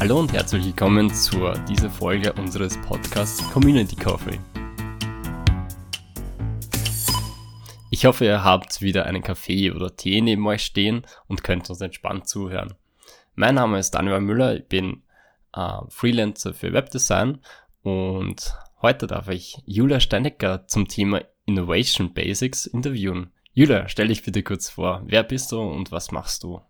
Hallo und herzlich willkommen zur dieser Folge unseres Podcasts Community Coffee. Ich hoffe, ihr habt wieder einen Kaffee oder Tee neben euch stehen und könnt uns entspannt zuhören. Mein Name ist Daniel Müller, ich bin äh, Freelancer für Webdesign und heute darf ich Julia Steinecker zum Thema Innovation Basics interviewen. Julia, stell dich bitte kurz vor. Wer bist du und was machst du?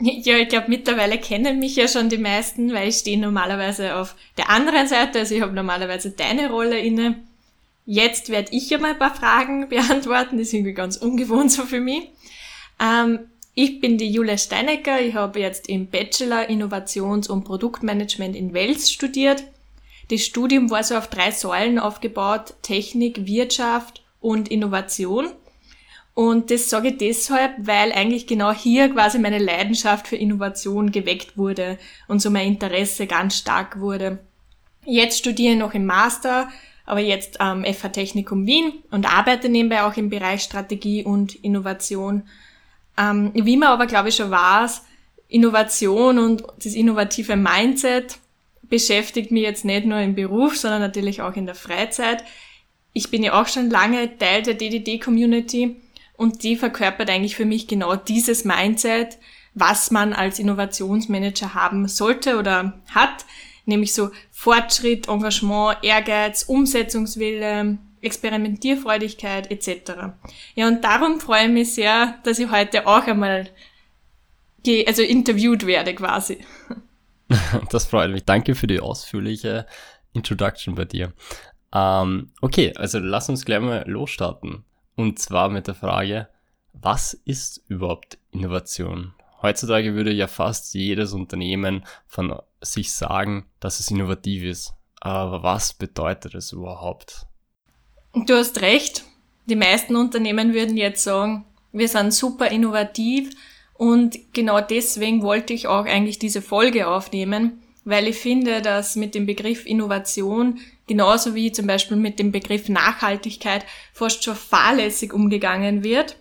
Ja, ich glaube, mittlerweile kennen mich ja schon die meisten, weil ich stehe normalerweise auf der anderen Seite. Also ich habe normalerweise deine Rolle inne. Jetzt werde ich ja mal ein paar Fragen beantworten. Das ist irgendwie ganz ungewohnt so für mich. Ähm, ich bin die Julia Steinecker. Ich habe jetzt im Bachelor Innovations- und Produktmanagement in Wels studiert. Das Studium war so auf drei Säulen aufgebaut. Technik, Wirtschaft und Innovation. Und das sage ich deshalb, weil eigentlich genau hier quasi meine Leidenschaft für Innovation geweckt wurde und so mein Interesse ganz stark wurde. Jetzt studiere ich noch im Master, aber jetzt am FH Technikum Wien und arbeite nebenbei auch im Bereich Strategie und Innovation. Ähm, wie man aber, glaube ich, schon weiß, Innovation und das innovative Mindset beschäftigt mich jetzt nicht nur im Beruf, sondern natürlich auch in der Freizeit. Ich bin ja auch schon lange Teil der DDD-Community und die verkörpert eigentlich für mich genau dieses Mindset, was man als Innovationsmanager haben sollte oder hat, nämlich so Fortschritt, Engagement, Ehrgeiz, Umsetzungswille, Experimentierfreudigkeit etc. Ja, und darum freue ich mich sehr, dass ich heute auch einmal also interviewt werde quasi. Das freut mich. Danke für die ausführliche Introduction bei dir. Ähm, okay, also lass uns gleich mal losstarten. Und zwar mit der Frage, was ist überhaupt Innovation? Heutzutage würde ja fast jedes Unternehmen von sich sagen, dass es innovativ ist. Aber was bedeutet es überhaupt? Du hast recht. Die meisten Unternehmen würden jetzt sagen, wir sind super innovativ und genau deswegen wollte ich auch eigentlich diese Folge aufnehmen, weil ich finde, dass mit dem Begriff Innovation genauso wie zum Beispiel mit dem Begriff Nachhaltigkeit fast schon fahrlässig umgegangen wird,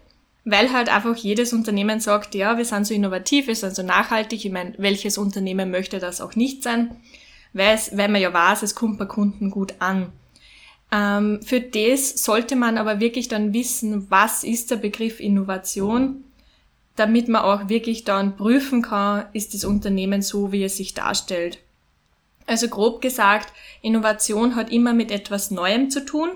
weil halt einfach jedes Unternehmen sagt, ja, wir sind so innovativ, wir sind so nachhaltig. Ich meine, welches Unternehmen möchte das auch nicht sein? Weil, weil man ja weiß, es kommt bei Kunden gut an. Ähm, für das sollte man aber wirklich dann wissen, was ist der Begriff Innovation, damit man auch wirklich dann prüfen kann, ist das Unternehmen so, wie es sich darstellt. Also grob gesagt, Innovation hat immer mit etwas Neuem zu tun.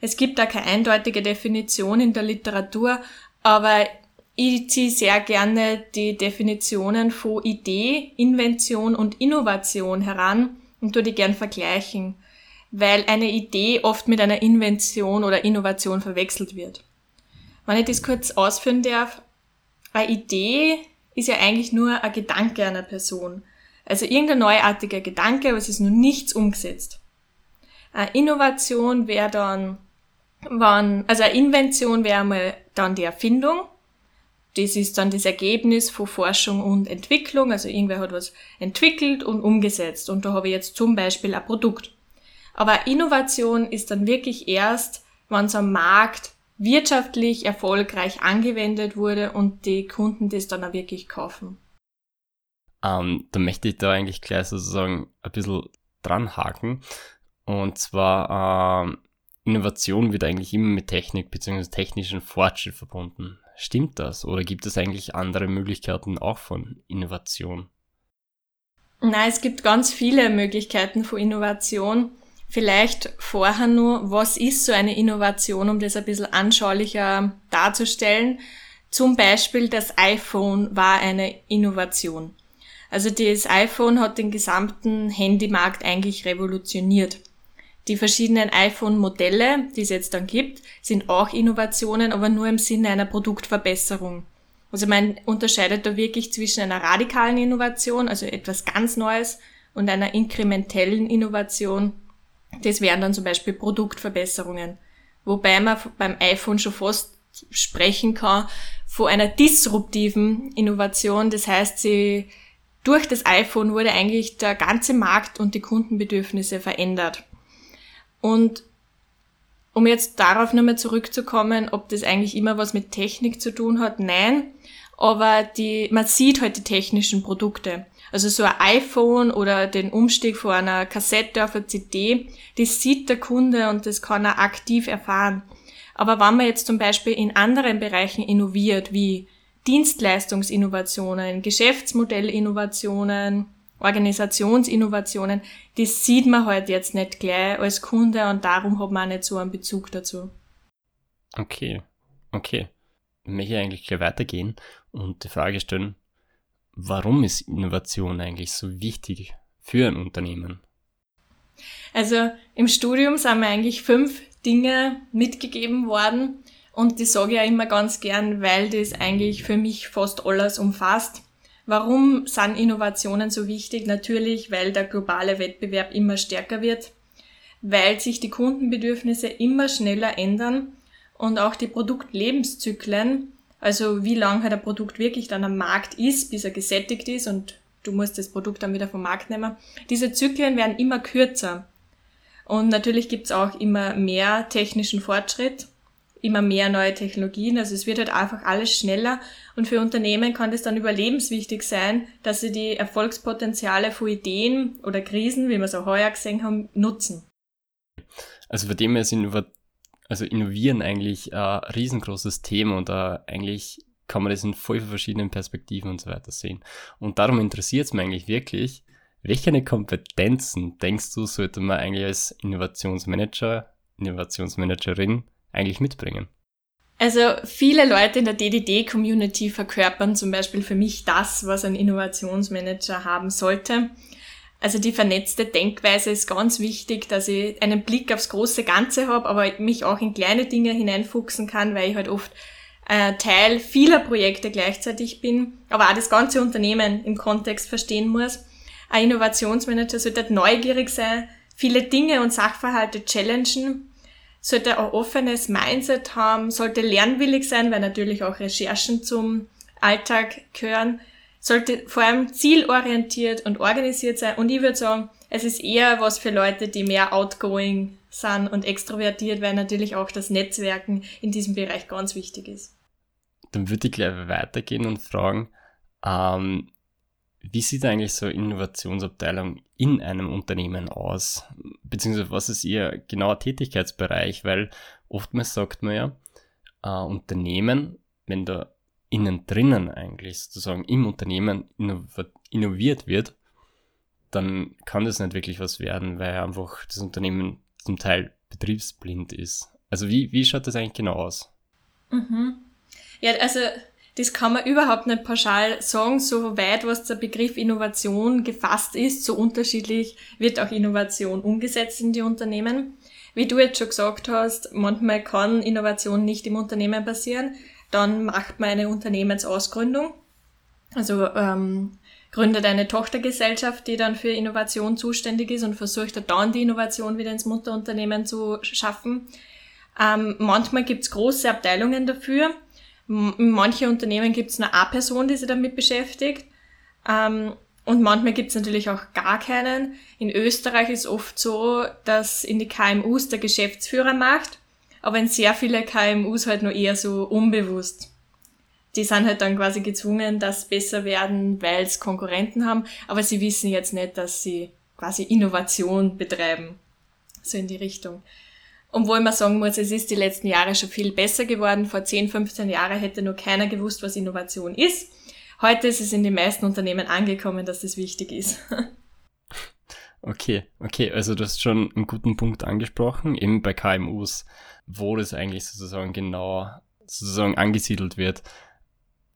Es gibt da keine eindeutige Definition in der Literatur, aber ich ziehe sehr gerne die Definitionen von Idee, Invention und Innovation heran und tue die gern vergleichen, weil eine Idee oft mit einer Invention oder Innovation verwechselt wird. Wenn ich das kurz ausführen darf, eine Idee ist ja eigentlich nur ein Gedanke einer Person. Also irgendein neuartiger Gedanke, aber es ist noch nichts umgesetzt. Eine Innovation wäre dann, wann, also eine Invention wäre mal dann die Erfindung. Das ist dann das Ergebnis von Forschung und Entwicklung. Also irgendwer hat was entwickelt und umgesetzt. Und da habe ich jetzt zum Beispiel ein Produkt. Aber Innovation ist dann wirklich erst, wenn es am Markt wirtschaftlich erfolgreich angewendet wurde und die Kunden das dann auch wirklich kaufen. Ähm, da möchte ich da eigentlich gleich sozusagen ein bisschen dran haken. Und zwar, ähm, Innovation wird eigentlich immer mit Technik bzw. technischen Fortschritt verbunden. Stimmt das? Oder gibt es eigentlich andere Möglichkeiten auch von Innovation? Nein, es gibt ganz viele Möglichkeiten von Innovation. Vielleicht vorher nur, was ist so eine Innovation, um das ein bisschen anschaulicher darzustellen? Zum Beispiel das iPhone war eine Innovation. Also das iPhone hat den gesamten Handymarkt eigentlich revolutioniert. Die verschiedenen iPhone-Modelle, die es jetzt dann gibt, sind auch Innovationen, aber nur im Sinne einer Produktverbesserung. Also man unterscheidet da wirklich zwischen einer radikalen Innovation, also etwas ganz Neues, und einer inkrementellen Innovation. Das wären dann zum Beispiel Produktverbesserungen. Wobei man beim iPhone schon fast sprechen kann von einer disruptiven Innovation. Das heißt, sie durch das iPhone wurde eigentlich der ganze Markt und die Kundenbedürfnisse verändert. Und um jetzt darauf nochmal zurückzukommen, ob das eigentlich immer was mit Technik zu tun hat, nein. Aber die, man sieht halt die technischen Produkte. Also so ein iPhone oder den Umstieg von einer Kassette auf eine CD, das sieht der Kunde und das kann er aktiv erfahren. Aber wenn man jetzt zum Beispiel in anderen Bereichen innoviert, wie Dienstleistungsinnovationen, Geschäftsmodellinnovationen, Organisationsinnovationen, das sieht man halt jetzt nicht gleich als Kunde und darum hat man auch nicht so einen Bezug dazu. Okay, okay. Ich möchte eigentlich gleich weitergehen und die Frage stellen, warum ist Innovation eigentlich so wichtig für ein Unternehmen? Also im Studium sind mir eigentlich fünf Dinge mitgegeben worden und die sage ich auch immer ganz gern, weil das eigentlich für mich fast alles umfasst. Warum sind Innovationen so wichtig? Natürlich, weil der globale Wettbewerb immer stärker wird, weil sich die Kundenbedürfnisse immer schneller ändern und auch die Produktlebenszyklen, also wie lange halt ein Produkt wirklich dann am Markt ist, bis er gesättigt ist und du musst das Produkt dann wieder vom Markt nehmen, diese Zyklen werden immer kürzer. Und natürlich gibt's auch immer mehr technischen Fortschritt, immer mehr neue Technologien. Also es wird halt einfach alles schneller. Und für Unternehmen kann das dann überlebenswichtig sein, dass sie die Erfolgspotenziale von Ideen oder Krisen, wie wir es auch heuer gesehen haben, nutzen. Also für dem ist Innovat also Innovieren eigentlich ein riesengroßes Thema und eigentlich kann man das in voll verschiedenen Perspektiven und so weiter sehen. Und darum interessiert es mich eigentlich wirklich, welche Kompetenzen denkst du, sollte man eigentlich als Innovationsmanager, Innovationsmanagerin eigentlich mitbringen? Also viele Leute in der DDD-Community verkörpern zum Beispiel für mich das, was ein Innovationsmanager haben sollte. Also die vernetzte Denkweise ist ganz wichtig, dass ich einen Blick aufs große Ganze habe, aber mich auch in kleine Dinge hineinfuchsen kann, weil ich halt oft äh, Teil vieler Projekte gleichzeitig bin, aber auch das ganze Unternehmen im Kontext verstehen muss. Ein Innovationsmanager sollte halt neugierig sein, viele Dinge und Sachverhalte challengen, sollte ein offenes Mindset haben, sollte lernwillig sein, weil natürlich auch Recherchen zum Alltag gehören, sollte vor allem zielorientiert und organisiert sein. Und ich würde sagen, es ist eher was für Leute, die mehr outgoing sind und extrovertiert, weil natürlich auch das Netzwerken in diesem Bereich ganz wichtig ist. Dann würde ich gleich weitergehen und fragen, ähm, wie sieht eigentlich so Innovationsabteilung in einem Unternehmen aus? Beziehungsweise was ist ihr genauer Tätigkeitsbereich? Weil oftmals sagt man ja, äh, Unternehmen, wenn da innen drinnen eigentlich sozusagen im Unternehmen innoviert wird, dann kann das nicht wirklich was werden, weil einfach das Unternehmen zum Teil betriebsblind ist. Also wie, wie schaut das eigentlich genau aus? Mhm. Ja, also das kann man überhaupt nicht pauschal sagen, so weit was der Begriff Innovation gefasst ist, so unterschiedlich wird auch Innovation umgesetzt in die Unternehmen. Wie du jetzt schon gesagt hast, manchmal kann Innovation nicht im Unternehmen passieren, dann macht man eine Unternehmensausgründung, also ähm, gründet eine Tochtergesellschaft, die dann für Innovation zuständig ist und versucht dann die Innovation wieder ins Mutterunternehmen zu schaffen. Ähm, manchmal gibt's große Abteilungen dafür, in manchen Unternehmen gibt es nur eine Person, die sich damit beschäftigt. Ähm, und manchmal gibt es natürlich auch gar keinen. In Österreich ist oft so, dass in die KMUs der Geschäftsführer macht, aber in sehr viele KMUs halt nur eher so unbewusst. Die sind halt dann quasi gezwungen, dass besser werden, weil sie Konkurrenten haben, aber sie wissen jetzt nicht, dass sie quasi Innovation betreiben. So in die Richtung. Obwohl man sagen muss, es ist die letzten Jahre schon viel besser geworden. Vor 10, 15 Jahren hätte nur keiner gewusst, was Innovation ist. Heute ist es in den meisten Unternehmen angekommen, dass das wichtig ist. Okay, okay, also du hast schon einen guten Punkt angesprochen, eben bei KMUs, wo das eigentlich sozusagen genau sozusagen angesiedelt wird.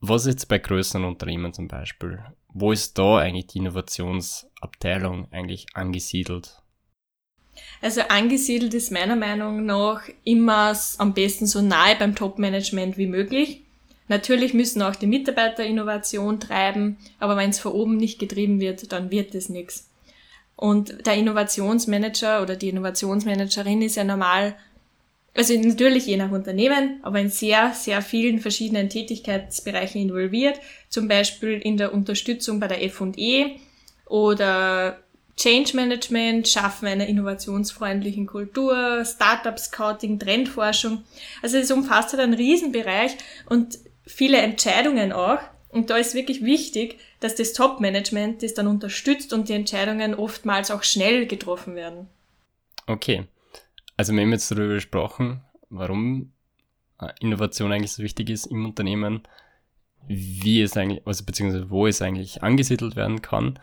Was jetzt bei größeren Unternehmen zum Beispiel? Wo ist da eigentlich die Innovationsabteilung eigentlich angesiedelt? Also angesiedelt ist meiner Meinung nach immer am besten so nahe beim Top-Management wie möglich. Natürlich müssen auch die Mitarbeiter Innovation treiben, aber wenn es von oben nicht getrieben wird, dann wird es nichts. Und der Innovationsmanager oder die Innovationsmanagerin ist ja normal, also natürlich je nach Unternehmen, aber in sehr, sehr vielen verschiedenen Tätigkeitsbereichen involviert, zum Beispiel in der Unterstützung bei der F&E oder Change Management, Schaffen einer innovationsfreundlichen Kultur, Startup Scouting, Trendforschung. Also es umfasst halt einen Riesenbereich und viele Entscheidungen auch, Und da ist wirklich wichtig, dass das Top-Management das dann unterstützt und die Entscheidungen oftmals auch schnell getroffen werden. Okay. Also wir haben jetzt darüber gesprochen, warum äh, Innovation eigentlich so wichtig ist im Unternehmen, wie es eigentlich, also beziehungsweise wo es eigentlich angesiedelt werden kann.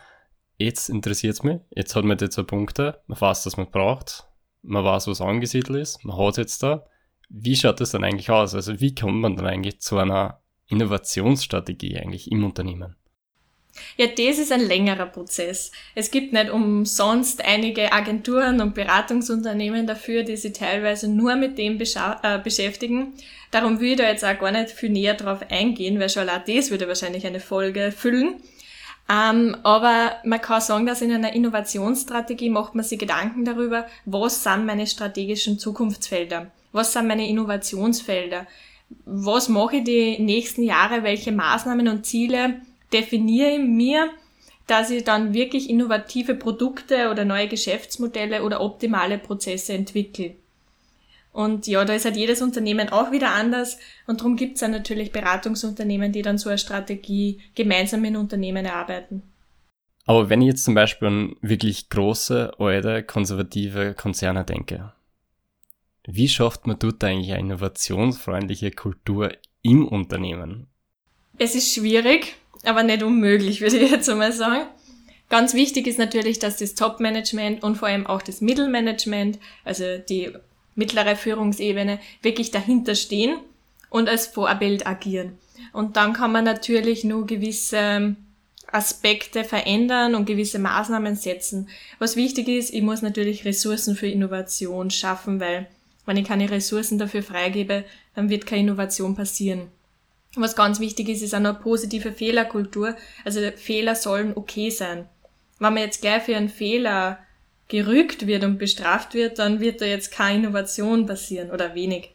Jetzt interessiert es mich. Jetzt hat man die zwei Punkte. Man weiß, was man braucht. Man weiß, was angesiedelt ist. Man hat es jetzt da. Wie schaut das dann eigentlich aus? Also wie kommt man dann eigentlich zu einer Innovationsstrategie eigentlich im Unternehmen? Ja, das ist ein längerer Prozess. Es gibt nicht umsonst einige Agenturen und Beratungsunternehmen dafür, die sich teilweise nur mit dem äh, beschäftigen. Darum will ich da jetzt auch gar nicht viel näher drauf eingehen, weil schon allein das würde wahrscheinlich eine Folge füllen. Ähm, aber man kann sagen, dass in einer Innovationsstrategie macht man sich Gedanken darüber, was sind meine strategischen Zukunftsfelder? Was sind meine Innovationsfelder? Was mache ich die nächsten Jahre? Welche Maßnahmen und Ziele definiere ich mir, dass ich dann wirklich innovative Produkte oder neue Geschäftsmodelle oder optimale Prozesse entwickle? Und ja, da ist halt jedes Unternehmen auch wieder anders. Und darum gibt es dann natürlich Beratungsunternehmen, die dann so eine Strategie gemeinsam in Unternehmen erarbeiten. Aber wenn ich jetzt zum Beispiel an wirklich große, alte, konservative Konzerne denke, wie schafft man dort eigentlich eine innovationsfreundliche Kultur im Unternehmen? Es ist schwierig, aber nicht unmöglich, würde ich jetzt einmal sagen. Ganz wichtig ist natürlich, dass das Top-Management und vor allem auch das Mittelmanagement, also die mittlere Führungsebene wirklich dahinter stehen und als Vorbild agieren. Und dann kann man natürlich nur gewisse Aspekte verändern und gewisse Maßnahmen setzen. Was wichtig ist, ich muss natürlich Ressourcen für Innovation schaffen, weil wenn ich keine Ressourcen dafür freigebe, dann wird keine Innovation passieren. Was ganz wichtig ist, ist auch eine positive Fehlerkultur. Also Fehler sollen okay sein. Wenn man jetzt gleich für einen Fehler gerügt wird und bestraft wird, dann wird da jetzt keine Innovation passieren oder wenig.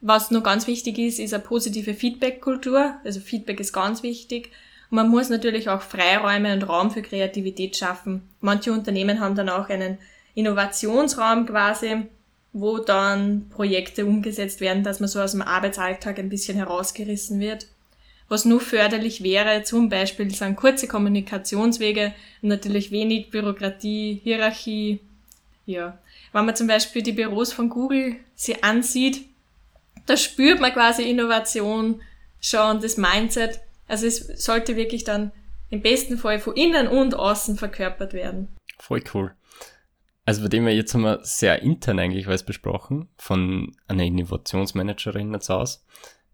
Was noch ganz wichtig ist, ist eine positive Feedback-Kultur. Also Feedback ist ganz wichtig. Und man muss natürlich auch Freiräume und Raum für Kreativität schaffen. Manche Unternehmen haben dann auch einen Innovationsraum quasi, wo dann Projekte umgesetzt werden, dass man so aus dem Arbeitsalltag ein bisschen herausgerissen wird. Was nur förderlich wäre, zum Beispiel sind kurze Kommunikationswege und natürlich wenig Bürokratie, Hierarchie. Ja. Wenn man zum Beispiel die Büros von Google sich ansieht, da spürt man quasi Innovation schon, das Mindset. Also es sollte wirklich dann im besten Fall von innen und außen verkörpert werden. Voll cool. Also bei dem wir jetzt haben wir sehr intern eigentlich was besprochen, von einer Innovationsmanagerin jetzt aus.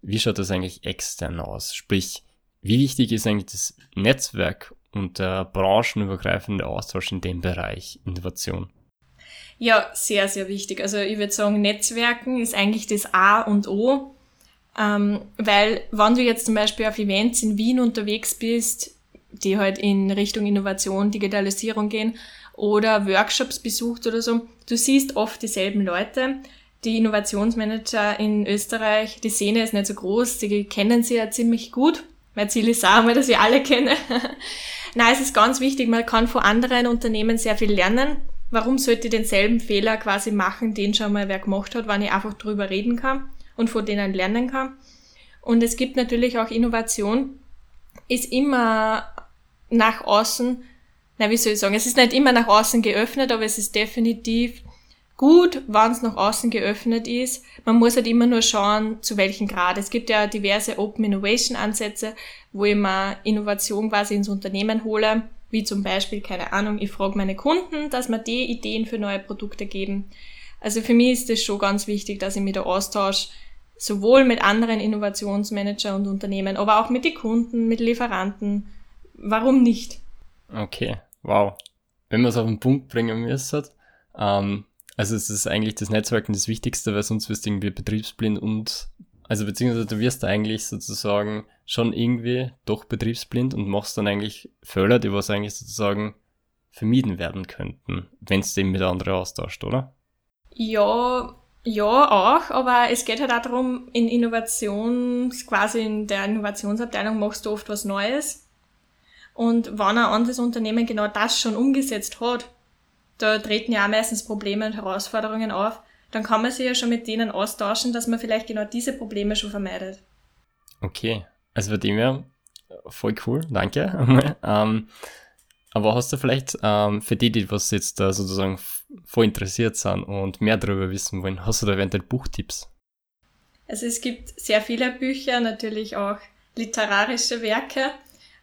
Wie schaut das eigentlich extern aus? Sprich, wie wichtig ist eigentlich das Netzwerk und der branchenübergreifende Austausch in dem Bereich Innovation? Ja, sehr, sehr wichtig. Also ich würde sagen, Netzwerken ist eigentlich das A und O, ähm, weil wenn du jetzt zum Beispiel auf Events in Wien unterwegs bist, die halt in Richtung Innovation, Digitalisierung gehen oder Workshops besucht oder so, du siehst oft dieselben Leute, die Innovationsmanager in Österreich, die Szene ist nicht so groß, die kennen sie ja ziemlich gut. Mein Ziel ist auch mal, dass ich alle kenne. Nein, es ist ganz wichtig, man kann von anderen Unternehmen sehr viel lernen. Warum sollte ich denselben Fehler quasi machen, den schon mal wer gemacht hat, wenn ich einfach drüber reden kann und von denen lernen kann? Und es gibt natürlich auch Innovation, ist immer nach außen, na, wie soll ich sagen, es ist nicht immer nach außen geöffnet, aber es ist definitiv gut, wenn es nach außen geöffnet ist. Man muss halt immer nur schauen, zu welchem Grad. Es gibt ja diverse Open Innovation Ansätze, wo ich mal Innovation quasi ins Unternehmen hole, wie zum Beispiel, keine Ahnung, ich frage meine Kunden, dass mir die Ideen für neue Produkte geben. Also für mich ist es schon ganz wichtig, dass ich mich da austausche, sowohl mit anderen Innovationsmanager und Unternehmen, aber auch mit den Kunden, mit Lieferanten. Warum nicht? Okay, wow. Wenn man es auf den Punkt bringen müsste, ähm, also es ist eigentlich das Netzwerken das Wichtigste, weil sonst wirst du irgendwie betriebsblind und, also beziehungsweise du wirst eigentlich sozusagen schon irgendwie doch betriebsblind und machst dann eigentlich Fehler, die was eigentlich sozusagen vermieden werden könnten, wenn es dem mit anderen austauscht, oder? Ja, ja, auch, aber es geht halt auch darum, in Innovation, quasi in der Innovationsabteilung machst du oft was Neues. Und wenn ein anderes Unternehmen genau das schon umgesetzt hat, da treten ja auch meistens Probleme und Herausforderungen auf, dann kann man sich ja schon mit denen austauschen, dass man vielleicht genau diese Probleme schon vermeidet. Okay, also bei dem her, voll cool, danke. ähm, aber hast du vielleicht ähm, für die, die was jetzt da sozusagen voll interessiert sind und mehr darüber wissen wollen, hast du da eventuell Buchtipps? Also es gibt sehr viele Bücher, natürlich auch literarische Werke.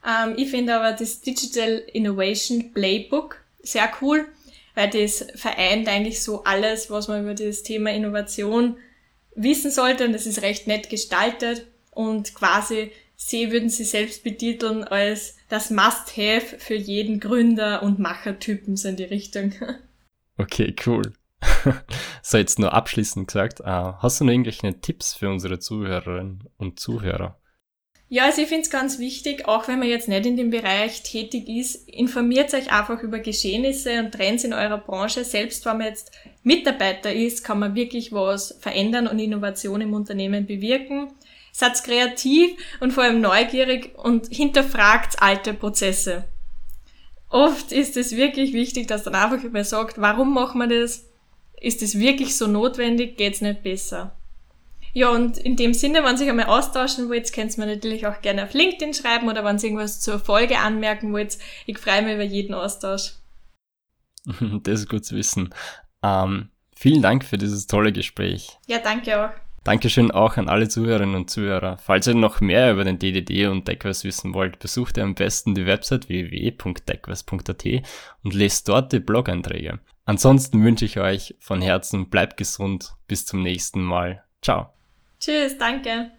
Ähm, ich finde aber das Digital Innovation Playbook sehr cool, weil das vereint eigentlich so alles, was man über das Thema Innovation wissen sollte und das ist recht nett gestaltet und quasi sie würden sie selbst betiteln als das Must-Have für jeden Gründer und Machertypen so in die Richtung. Okay, cool. so, jetzt nur abschließend gesagt, uh, hast du noch irgendwelche Tipps für unsere Zuhörerinnen und Zuhörer? Ja, also ich finde es ganz wichtig, auch wenn man jetzt nicht in dem Bereich tätig ist, informiert euch einfach über Geschehnisse und Trends in eurer Branche. Selbst wenn man jetzt Mitarbeiter ist, kann man wirklich was verändern und Innovation im Unternehmen bewirken. Seid kreativ und vor allem neugierig und hinterfragt alte Prozesse. Oft ist es wirklich wichtig, dass dann einfach über sagt, warum machen wir das? Ist es wirklich so notwendig? Geht's nicht besser? Ja, und in dem Sinne, wenn ihr einmal austauschen wollt, könnt ihr mir natürlich auch gerne auf LinkedIn schreiben oder wenn ihr irgendwas zur Folge anmerken wollt. Ich freue mich über jeden Austausch. Das ist gut zu wissen. Ähm, vielen Dank für dieses tolle Gespräch. Ja, danke auch. Dankeschön auch an alle Zuhörerinnen und Zuhörer. Falls ihr noch mehr über den DDD und Deckverse wissen wollt, besucht ihr am besten die Website www.deckverse.at und lest dort die Blog-Einträge. Ansonsten wünsche ich euch von Herzen, bleibt gesund, bis zum nächsten Mal. Ciao. Tschüss, danke.